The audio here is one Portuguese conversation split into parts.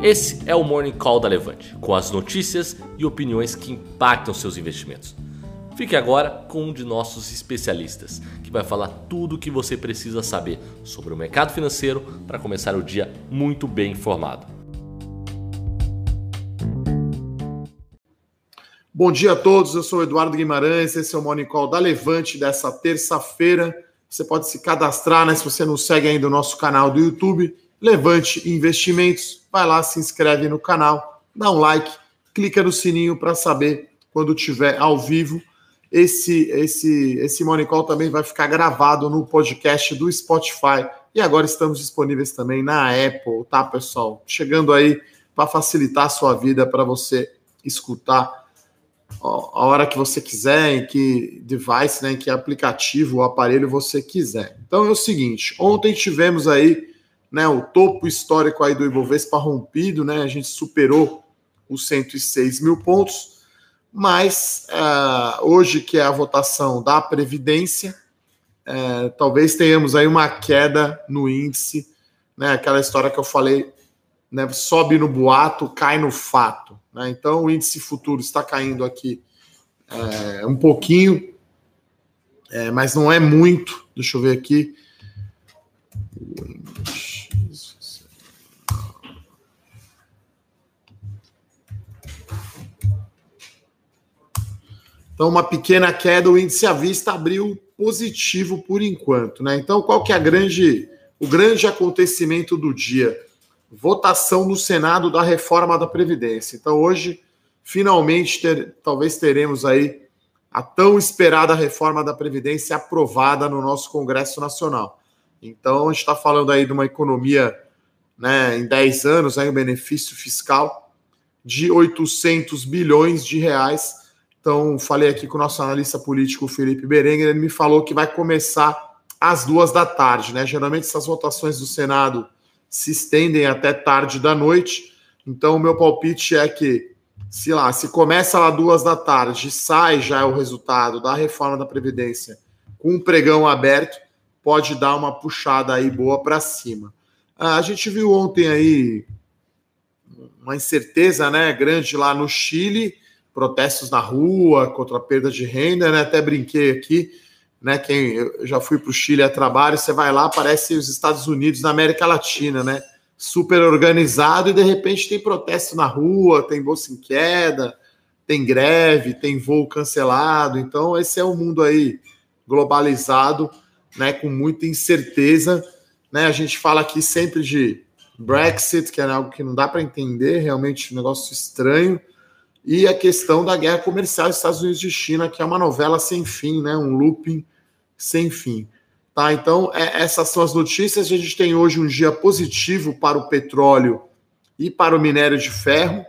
Esse é o Morning Call da Levante, com as notícias e opiniões que impactam seus investimentos. Fique agora com um de nossos especialistas, que vai falar tudo o que você precisa saber sobre o mercado financeiro para começar o dia muito bem informado. Bom dia a todos, eu sou Eduardo Guimarães, esse é o Morning Call da Levante dessa terça-feira. Você pode se cadastrar, né? Se você não segue ainda o nosso canal do YouTube, Levante Investimentos. Vai lá, se inscreve no canal, dá um like, clica no sininho para saber quando tiver ao vivo. Esse esse esse Morning Call também vai ficar gravado no podcast do Spotify e agora estamos disponíveis também na Apple, tá, pessoal? Chegando aí para facilitar a sua vida para você escutar a hora que você quiser, em que device, né, em que aplicativo ou aparelho você quiser. Então é o seguinte, ontem tivemos aí né, o topo histórico aí do Ibovespa rompido, né, a gente superou os 106 mil pontos, mas uh, hoje que é a votação da Previdência, uh, talvez tenhamos aí uma queda no índice, né, aquela história que eu falei, né, sobe no boato, cai no fato. Né, então o índice futuro está caindo aqui uh, um pouquinho, mas não é muito, deixa eu ver aqui, Então, uma pequena queda, o índice à vista abriu positivo por enquanto, né? Então, qual que é grande, o grande acontecimento do dia? Votação no Senado da reforma da Previdência. Então, hoje, finalmente, ter, talvez teremos aí a tão esperada reforma da Previdência aprovada no nosso Congresso Nacional. Então, a gente está falando aí de uma economia, né, em 10 anos, aí, um benefício fiscal de 800 bilhões de reais então, falei aqui com o nosso analista político, Felipe Berenguer, ele me falou que vai começar às duas da tarde, né? Geralmente essas votações do Senado se estendem até tarde da noite. Então, o meu palpite é que, se lá, se começa lá duas da tarde, sai já o resultado da reforma da Previdência com um pregão aberto, pode dar uma puxada aí boa para cima. Ah, a gente viu ontem aí uma incerteza né, grande lá no Chile protestos na rua contra a perda de renda, né? Até brinquei aqui, né? Quem eu já fui para o Chile a trabalho, você vai lá, parece os Estados Unidos da América Latina, né? Super organizado e de repente tem protesto na rua, tem bolsa em queda, tem greve, tem voo cancelado. Então esse é o um mundo aí globalizado, né? Com muita incerteza, né? A gente fala aqui sempre de Brexit, que é algo que não dá para entender, realmente um negócio estranho e a questão da guerra comercial Estados Unidos e China, que é uma novela sem fim, né? Um looping sem fim. Tá? Então, é, essas são as notícias. A gente tem hoje um dia positivo para o petróleo e para o minério de ferro.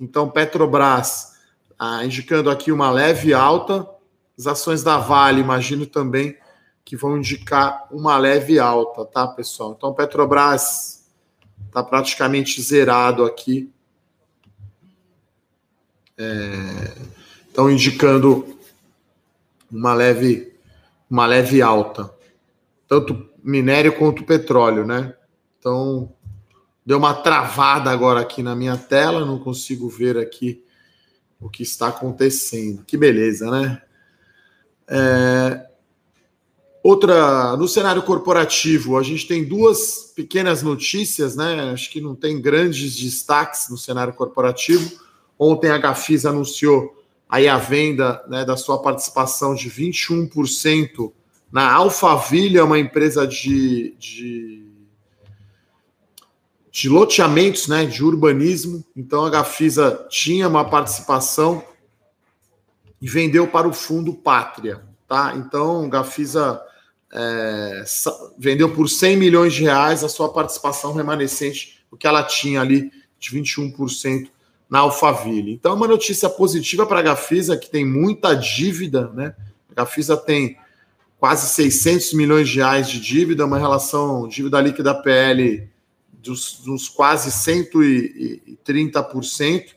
Então, Petrobras ah, indicando aqui uma leve alta. As ações da Vale, imagino também que vão indicar uma leve alta, tá, pessoal? Então, Petrobras está praticamente zerado aqui estão é, indicando uma leve, uma leve alta, tanto minério quanto petróleo, né? Então, deu uma travada agora aqui na minha tela, não consigo ver aqui o que está acontecendo. Que beleza, né? É, outra, no cenário corporativo, a gente tem duas pequenas notícias, né? Acho que não tem grandes destaques no cenário corporativo. Ontem a Gafisa anunciou aí a venda né, da sua participação de 21% na Alphaville, uma empresa de, de, de loteamentos, né, de urbanismo. Então a Gafisa tinha uma participação e vendeu para o Fundo Pátria. Tá? Então a Gafisa é, vendeu por 100 milhões de reais a sua participação remanescente, o que ela tinha ali de 21% na Alphaville. Então, é uma notícia positiva para a Gafisa, que tem muita dívida, né? A Gafisa tem quase 600 milhões de reais de dívida, uma relação dívida líquida PL dos, dos quase 130%.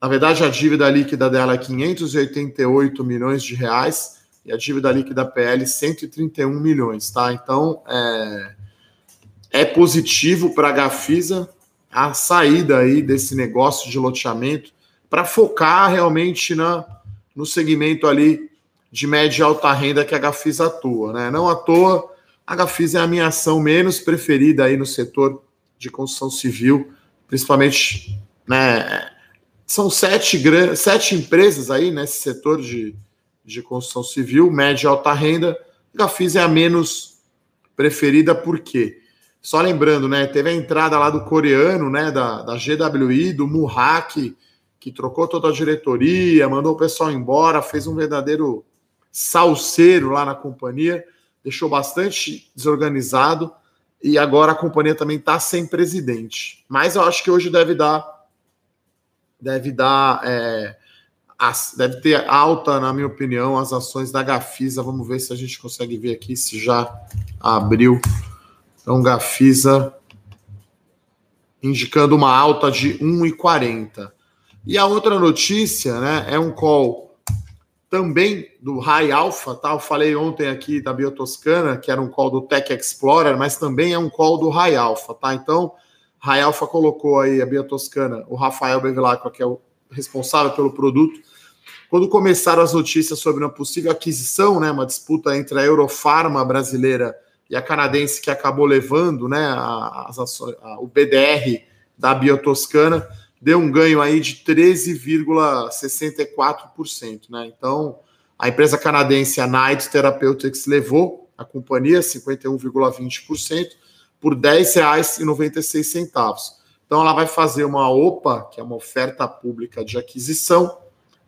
Na verdade, a dívida líquida dela é 588 milhões de reais e a dívida líquida PL 131 milhões, tá? Então, é, é positivo para a Gafisa, a saída aí desse negócio de loteamento para focar realmente na, no segmento ali de média e alta renda que a Gafisa atua, né? Não à toa, a Gafisa é a minha ação menos preferida aí no setor de construção civil, principalmente, né? São sete, sete empresas aí nesse setor de, de construção civil, média e alta renda. A Gafisa é a menos preferida, por quê? Só lembrando, né? Teve a entrada lá do coreano, né? Da, da GWI, do Muhak, que trocou toda a diretoria, mandou o pessoal embora, fez um verdadeiro salseiro lá na companhia, deixou bastante desorganizado e agora a companhia também está sem presidente. Mas eu acho que hoje deve dar, deve dar, é, as, deve ter alta, na minha opinião, as ações da Gafisa. Vamos ver se a gente consegue ver aqui se já abriu. Então, Gafisa indicando uma alta de 1,40. E a outra notícia, né, é um call também do High Alpha, tá? Eu falei ontem aqui da Biotoscana, que era um call do Tech Explorer, mas também é um call do High Alpha, tá? Então, High Alpha colocou aí a Biotoscana, o Rafael Bevilacqua, que é o responsável pelo produto. Quando começaram as notícias sobre uma possível aquisição, né, uma disputa entre a Eurofarma brasileira e a canadense que acabou levando, né, as ações, a, o BDR da Biotoscana, deu um ganho aí de 13,64%, né? Então, a empresa canadense, a Knight Therapeutics, levou a companhia 51,20% por R$ 10,96. Então, ela vai fazer uma OPA, que é uma oferta pública de aquisição,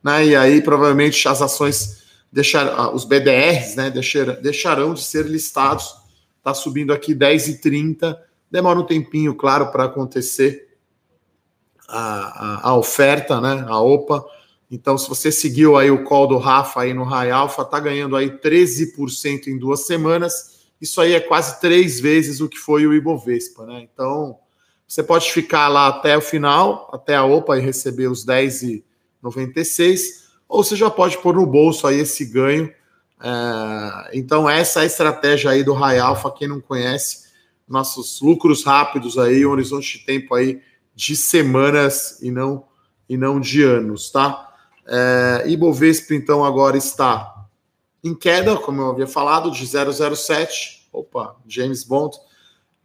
né? E aí, provavelmente, as ações deixar, ah, os BDRs, né, deixar, deixarão de ser listados. Está subindo aqui 10,30. Demora um tempinho, claro, para acontecer a, a, oferta, né? A OPA. Então, se você seguiu aí o call do Rafa aí no High Alpha, tá ganhando aí 13% em duas semanas. Isso aí é quase três vezes o que foi o Ibovespa, né? Então, você pode ficar lá até o final, até a OPA e receber os 10,96, ou você já pode pôr no bolso aí esse ganho. É, então, essa é a estratégia aí do High Alpha, quem não conhece, nossos lucros rápidos aí, um horizonte de tempo aí de semanas e não, e não de anos, tá? É, Ibovespa, então, agora está em queda, como eu havia falado, de 0,07. Opa, James Bond.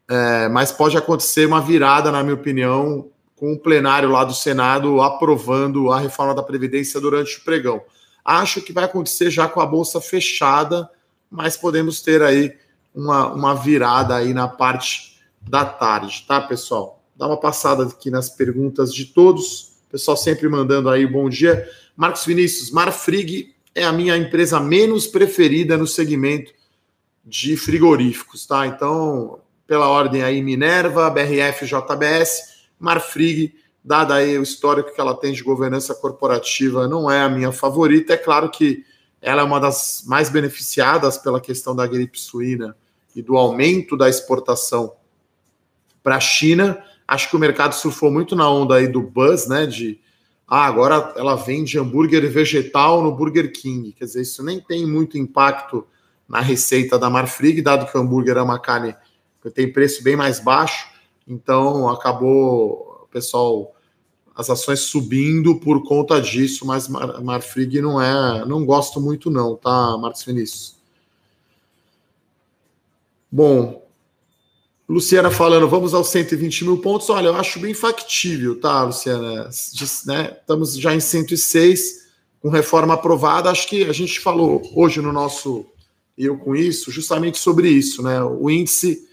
É, mas pode acontecer uma virada, na minha opinião, com o plenário lá do Senado aprovando a reforma da Previdência durante o pregão. Acho que vai acontecer já com a Bolsa fechada, mas podemos ter aí uma, uma virada aí na parte da tarde, tá, pessoal? dar uma passada aqui nas perguntas de todos. Pessoal sempre mandando aí bom dia. Marcos Vinícius, Marfrig é a minha empresa menos preferida no segmento de frigoríficos, tá? Então, pela ordem aí, Minerva, BRF, JBS, Marfrig, dada aí o histórico que ela tem de governança corporativa, não é a minha favorita. É claro que ela é uma das mais beneficiadas pela questão da gripe suína e do aumento da exportação para a China, Acho que o mercado surfou muito na onda aí do buzz, né? De ah, agora ela vende hambúrguer vegetal no Burger King. Quer dizer, isso nem tem muito impacto na receita da Marfrig, dado que o hambúrguer é uma carne que tem preço bem mais baixo. Então acabou o pessoal as ações subindo por conta disso, mas Marfrig não é, não gosto muito não, tá, Marcos Vinícius? Bom, Luciana falando, vamos aos 120 mil pontos. Olha, eu acho bem factível, tá, Luciana? Né? Estamos já em 106, com reforma aprovada. Acho que a gente falou hoje no nosso Eu com Isso, justamente sobre isso, né? O índice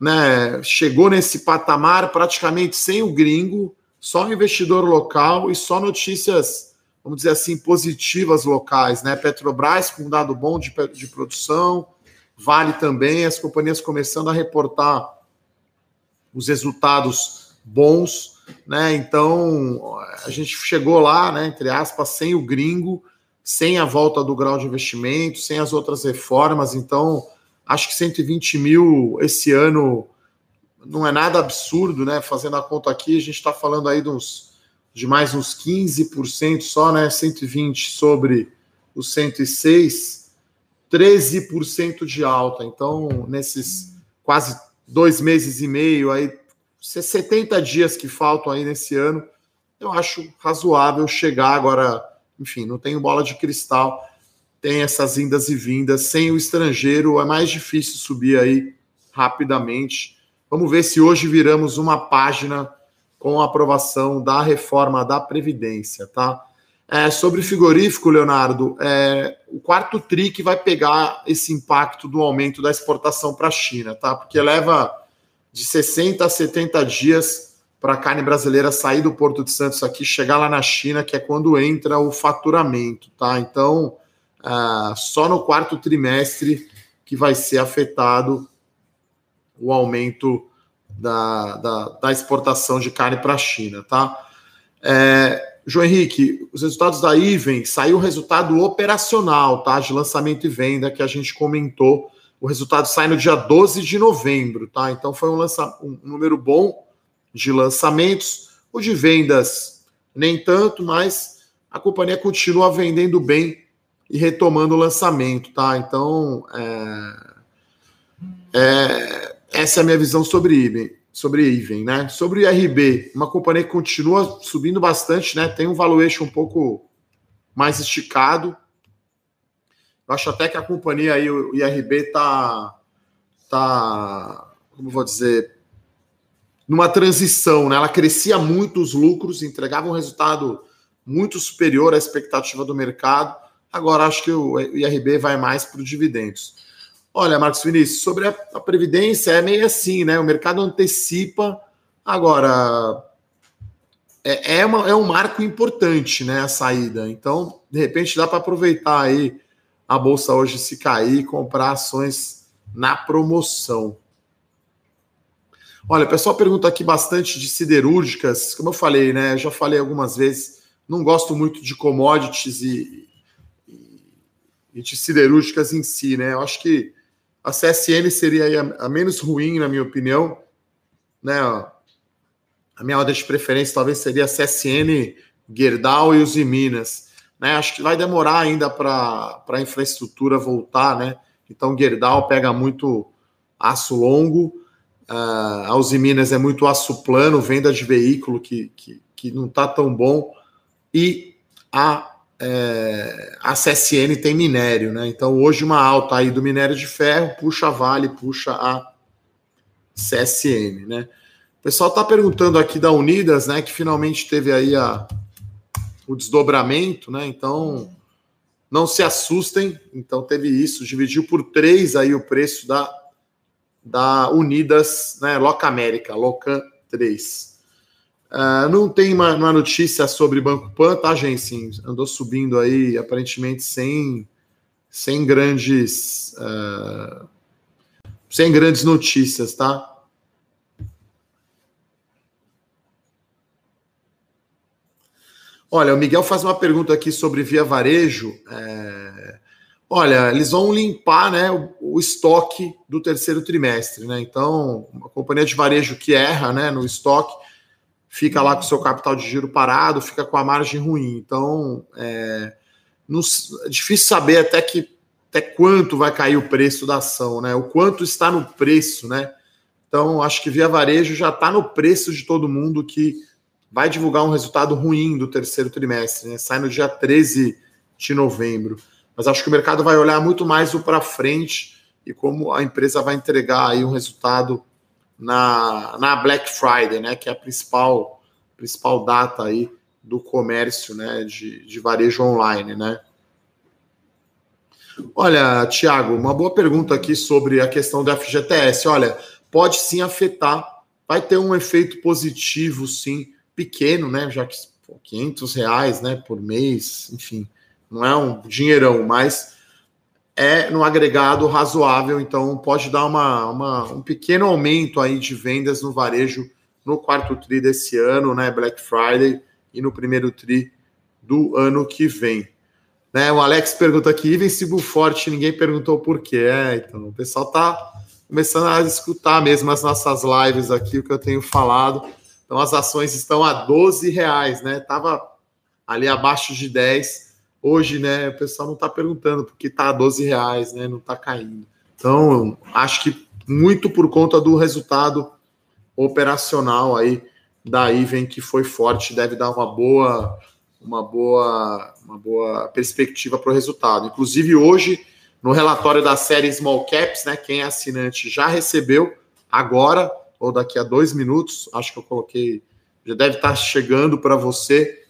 né, chegou nesse patamar praticamente sem o gringo, só investidor local e só notícias, vamos dizer assim, positivas locais, né? Petrobras com um dado bom de, de produção Vale também as companhias começando a reportar os resultados bons, né? Então a gente chegou lá, né? Entre aspas, sem o gringo, sem a volta do grau de investimento, sem as outras reformas. Então acho que 120 mil esse ano não é nada absurdo, né? Fazendo a conta aqui, a gente está falando aí de, uns, de mais uns 15% só, né? 120 sobre os 106 13% de alta. Então, nesses quase dois meses e meio, aí 70 dias que faltam aí nesse ano, eu acho razoável chegar agora. Enfim, não tenho bola de cristal, tem essas indas e vindas. Sem o estrangeiro é mais difícil subir aí rapidamente. Vamos ver se hoje viramos uma página com a aprovação da reforma da Previdência, tá? É, sobre frigorífico, Leonardo, é, o quarto TRI que vai pegar esse impacto do aumento da exportação para a China, tá? Porque leva de 60 a 70 dias para a carne brasileira sair do Porto de Santos aqui, chegar lá na China, que é quando entra o faturamento, tá? Então, é, só no quarto trimestre que vai ser afetado o aumento da, da, da exportação de carne para a China, tá? É, João Henrique, os resultados da Iven, saiu o resultado operacional, tá? De lançamento e venda que a gente comentou. O resultado sai no dia 12 de novembro, tá? Então foi um, lança, um número bom de lançamentos. O de vendas, nem tanto, mas a companhia continua vendendo bem e retomando o lançamento, tá? Então, é, é, essa é a minha visão sobre Iven sobre Even, né? Sobre o IRB, uma companhia que continua subindo bastante, né? Tem um valuation um pouco mais esticado. Eu acho até que a companhia aí, o IRB, tá, tá, como vou dizer, numa transição, né? Ela crescia muito os lucros, entregava um resultado muito superior à expectativa do mercado. Agora acho que o IRB vai mais para os dividendos. Olha, Marcos Vinícius, sobre a, Previdência é meio assim, né? O mercado antecipa. Agora, é, é, uma, é um marco importante, né? A saída. Então, de repente, dá para aproveitar aí a bolsa hoje se cair e comprar ações na promoção. Olha, o pessoal pergunta aqui bastante de siderúrgicas. Como eu falei, né? Já falei algumas vezes, não gosto muito de commodities e, e, e de siderúrgicas em si, né? Eu acho que a CSN seria a, menos ruim, na minha opinião. Né? A minha ordem de preferência talvez seria a CSN, Gerdau e os Minas. Né? Acho que vai demorar ainda para a infraestrutura voltar, né? Então, Gerdau pega muito aço longo, uh, a Uzi Minas é muito aço plano, venda de veículo que, que, que não está tão bom, e a é, a CSN tem minério, né? Então hoje uma alta aí do minério de ferro puxa a Vale, puxa a CSN, né? O pessoal está perguntando aqui da Unidas, né? Que finalmente teve aí a, o desdobramento, né? Então não se assustem. Então teve isso, dividiu por três aí o preço da, da Unidas, né? Loca América, Locan 3. Uh, não tem uma, uma, notícia sobre Banco Pan, tá, gente? Sim, andou subindo aí, aparentemente sem, sem grandes uh, sem grandes notícias, tá? Olha, o Miguel faz uma pergunta aqui sobre Via Varejo. É... Olha, eles vão limpar né, o, o, estoque do terceiro trimestre, né? Então, uma companhia de varejo que erra né, no estoque fica lá com o seu capital de giro parado, fica com a margem ruim. Então, é, é difícil saber até que até quanto vai cair o preço da ação, né? O quanto está no preço, né? Então, acho que via varejo já está no preço de todo mundo que vai divulgar um resultado ruim do terceiro trimestre, né? Sai no dia 13 de novembro. Mas acho que o mercado vai olhar muito mais o para frente e como a empresa vai entregar aí um resultado na, na Black Friday, né, que é a principal, principal data aí do comércio né, de, de varejo online. Né? Olha, Tiago, uma boa pergunta aqui sobre a questão do FGTS. Olha, pode sim afetar, vai ter um efeito positivo, sim, pequeno, né? Já que pô, 500 reais né, por mês, enfim, não é um dinheirão, mas é no agregado razoável, então pode dar uma, uma, um pequeno aumento aí de vendas no varejo no quarto tri desse ano, né? Black Friday e no primeiro tri do ano que vem. Né, o Alex pergunta aqui, Invencible Forte, ninguém perguntou por quê. É, então, o pessoal tá começando a escutar mesmo as nossas lives aqui, o que eu tenho falado. Então, as ações estão a 12 reais, né? Tava ali abaixo de 10 Hoje, né, o pessoal não está perguntando porque está a 12 reais, né, não está caindo. Então, acho que muito por conta do resultado operacional aí da Iven que foi forte, deve dar uma boa uma boa uma boa perspectiva para o resultado. Inclusive hoje no relatório da série Small Caps, né, quem é assinante já recebeu agora ou daqui a dois minutos, acho que eu coloquei, já deve estar chegando para você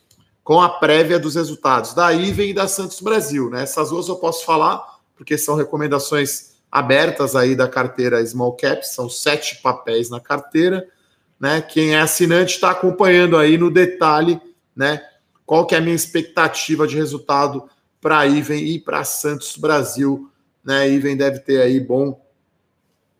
com a prévia dos resultados da Iven e da Santos Brasil, né? Essas duas eu posso falar porque são recomendações abertas aí da carteira Small Caps, são sete papéis na carteira, né? Quem é assinante está acompanhando aí no detalhe, né? Qual que é a minha expectativa de resultado para a Iven e para Santos Brasil, né? A Iven deve ter aí bom,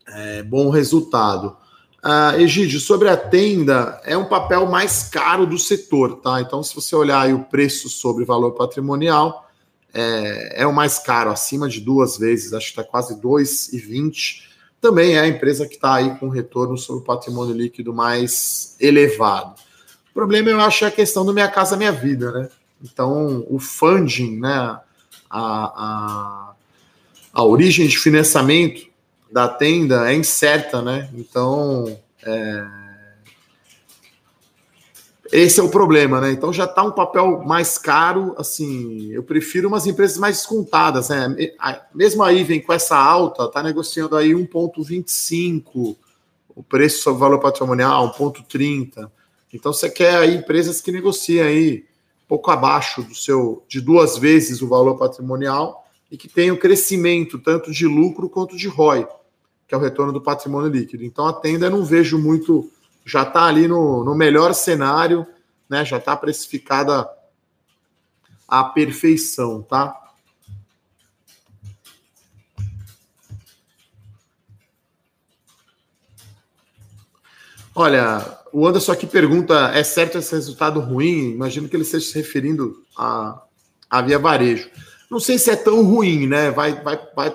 é, bom resultado. Uh, Egídio, sobre a tenda, é um papel mais caro do setor, tá? Então, se você olhar o preço sobre valor patrimonial, é, é o mais caro, acima de duas vezes, acho que está quase 2,20. Também é a empresa que está aí com retorno sobre o patrimônio líquido mais elevado. O problema, eu acho, é a questão do Minha Casa Minha Vida, né? Então, o funding, né? A, a, a origem de financiamento da tenda é incerta, né? Então, é, esse é o problema, né? Então já está um papel mais caro, assim, eu prefiro umas empresas mais descontadas, né? Mesmo aí vem com essa alta, está negociando aí 1,25 o preço sobre valor patrimonial, 1,30. Então você quer aí empresas que negociem aí pouco abaixo do seu de duas vezes o valor patrimonial e que tenham crescimento tanto de lucro quanto de ROI, que é o retorno do patrimônio líquido. Então a tenda eu não vejo muito já está ali no, no melhor cenário, né? Já está precificada à perfeição, tá? Olha, o Anderson aqui pergunta: é certo esse resultado ruim? Imagino que ele esteja se referindo a, a Via Varejo. Não sei se é tão ruim, né? Vai, vai, vai,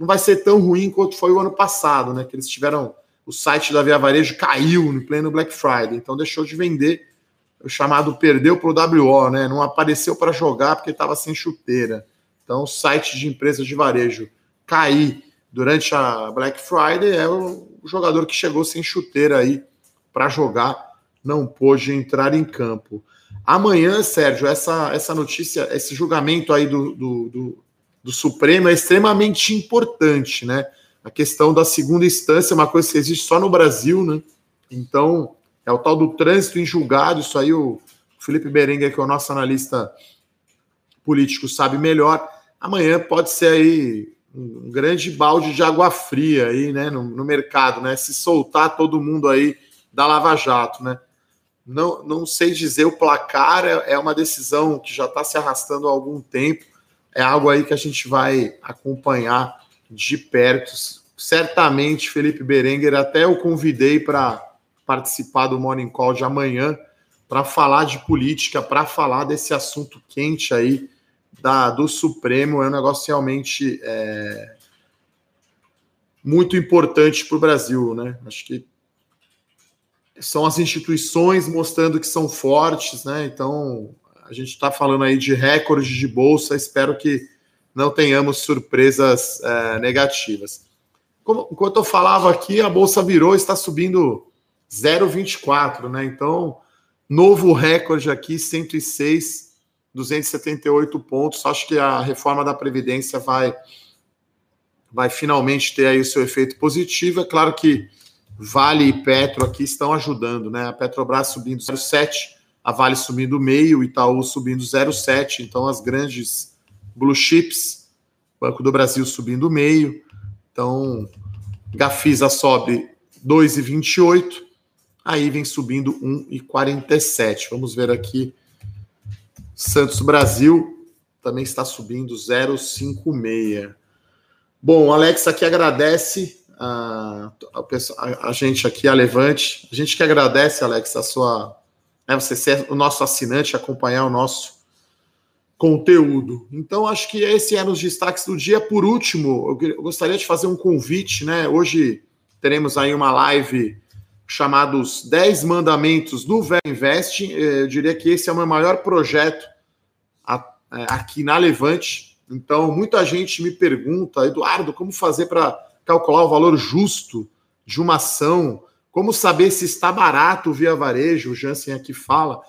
não vai ser tão ruim quanto foi o ano passado, né? Que eles tiveram o site da Via Varejo caiu no pleno Black Friday, então deixou de vender. O chamado perdeu para o WO, né? Não apareceu para jogar porque estava sem chuteira. Então, o site de empresas de varejo cair durante a Black Friday é o jogador que chegou sem chuteira aí para jogar, não pôde entrar em campo. Amanhã, Sérgio, essa, essa notícia, esse julgamento aí do, do, do, do Supremo é extremamente importante, né? a questão da segunda instância é uma coisa que existe só no Brasil, né? Então, é o tal do trânsito em julgado, isso aí o Felipe Berenguer, que é o nosso analista político, sabe melhor. Amanhã pode ser aí um grande balde de água fria aí, né, no, no mercado, né? Se soltar todo mundo aí da Lava Jato, né? Não, não sei dizer o placar, é, é uma decisão que já está se arrastando há algum tempo, é algo aí que a gente vai acompanhar de perto. Certamente, Felipe Berenguer, até eu convidei para participar do Morning Call de amanhã para falar de política, para falar desse assunto quente aí da, do Supremo. É um negócio realmente é, muito importante para o Brasil, né? Acho que são as instituições mostrando que são fortes, né? Então, a gente está falando aí de recorde de bolsa. Espero que não tenhamos surpresas é, negativas. Como, enquanto eu falava aqui, a bolsa virou, está subindo 0,24, né? Então, novo recorde aqui, 106, 278 pontos. Acho que a reforma da Previdência vai, vai finalmente ter aí o seu efeito positivo. É claro que Vale e Petro aqui estão ajudando, né? A Petrobras subindo 0,7, a Vale subindo meio, Itaú subindo 0,7. Então, as grandes Blue Chips, Banco do Brasil subindo meio. Então, Gafisa sobe 2,28. Aí vem subindo 1,47. Vamos ver aqui. Santos Brasil também está subindo 0,56. Bom, Alex aqui agradece a, a, a, gente aqui, a Levante. A gente que agradece, Alex, a sua. Né, você ser o nosso assinante, acompanhar o nosso conteúdo. Então, acho que esse é nos destaques do dia. Por último, eu gostaria de fazer um convite, né? Hoje teremos aí uma live chamada Os 10 Mandamentos do Velho Invest. Eu diria que esse é o meu maior projeto é, aqui na Levante. Então, muita gente me pergunta, Eduardo, como fazer para calcular o valor justo de uma ação? Como saber se está barato via varejo, o Jansen aqui fala.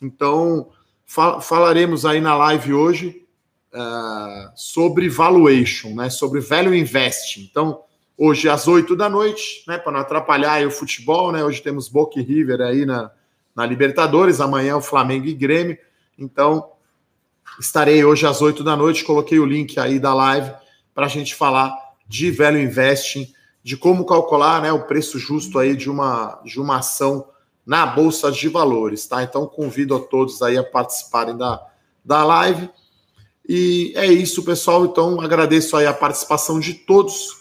Então, fal falaremos aí na live hoje uh, sobre valuation, né? Sobre value investing. Então, hoje às 8 da noite, né? Para não atrapalhar o futebol, né? Hoje temos Boca e River aí na, na Libertadores, amanhã o Flamengo e Grêmio. Então, estarei hoje às 8 da noite. Coloquei o link aí da live para a gente falar de value investing, de como calcular né, o preço justo aí de uma, de uma ação na Bolsa de Valores, tá? Então convido a todos aí a participarem da, da live. E é isso, pessoal. Então agradeço aí a participação de todos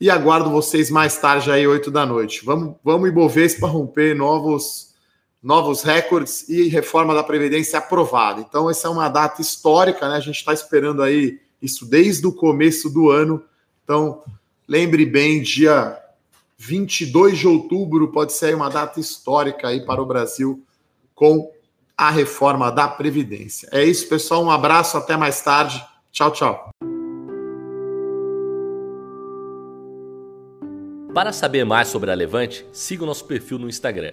e aguardo vocês mais tarde aí, 8 da noite. Vamos, vamos para romper novos novos recordes e reforma da Previdência aprovada. Então, essa é uma data histórica, né? A gente está esperando aí isso desde o começo do ano. Então, lembre bem, dia 22 de outubro pode ser uma data histórica aí para o Brasil com a reforma da Previdência. É isso, pessoal. Um abraço, até mais tarde. Tchau, tchau. Para saber mais sobre a Levante, siga o nosso perfil no Instagram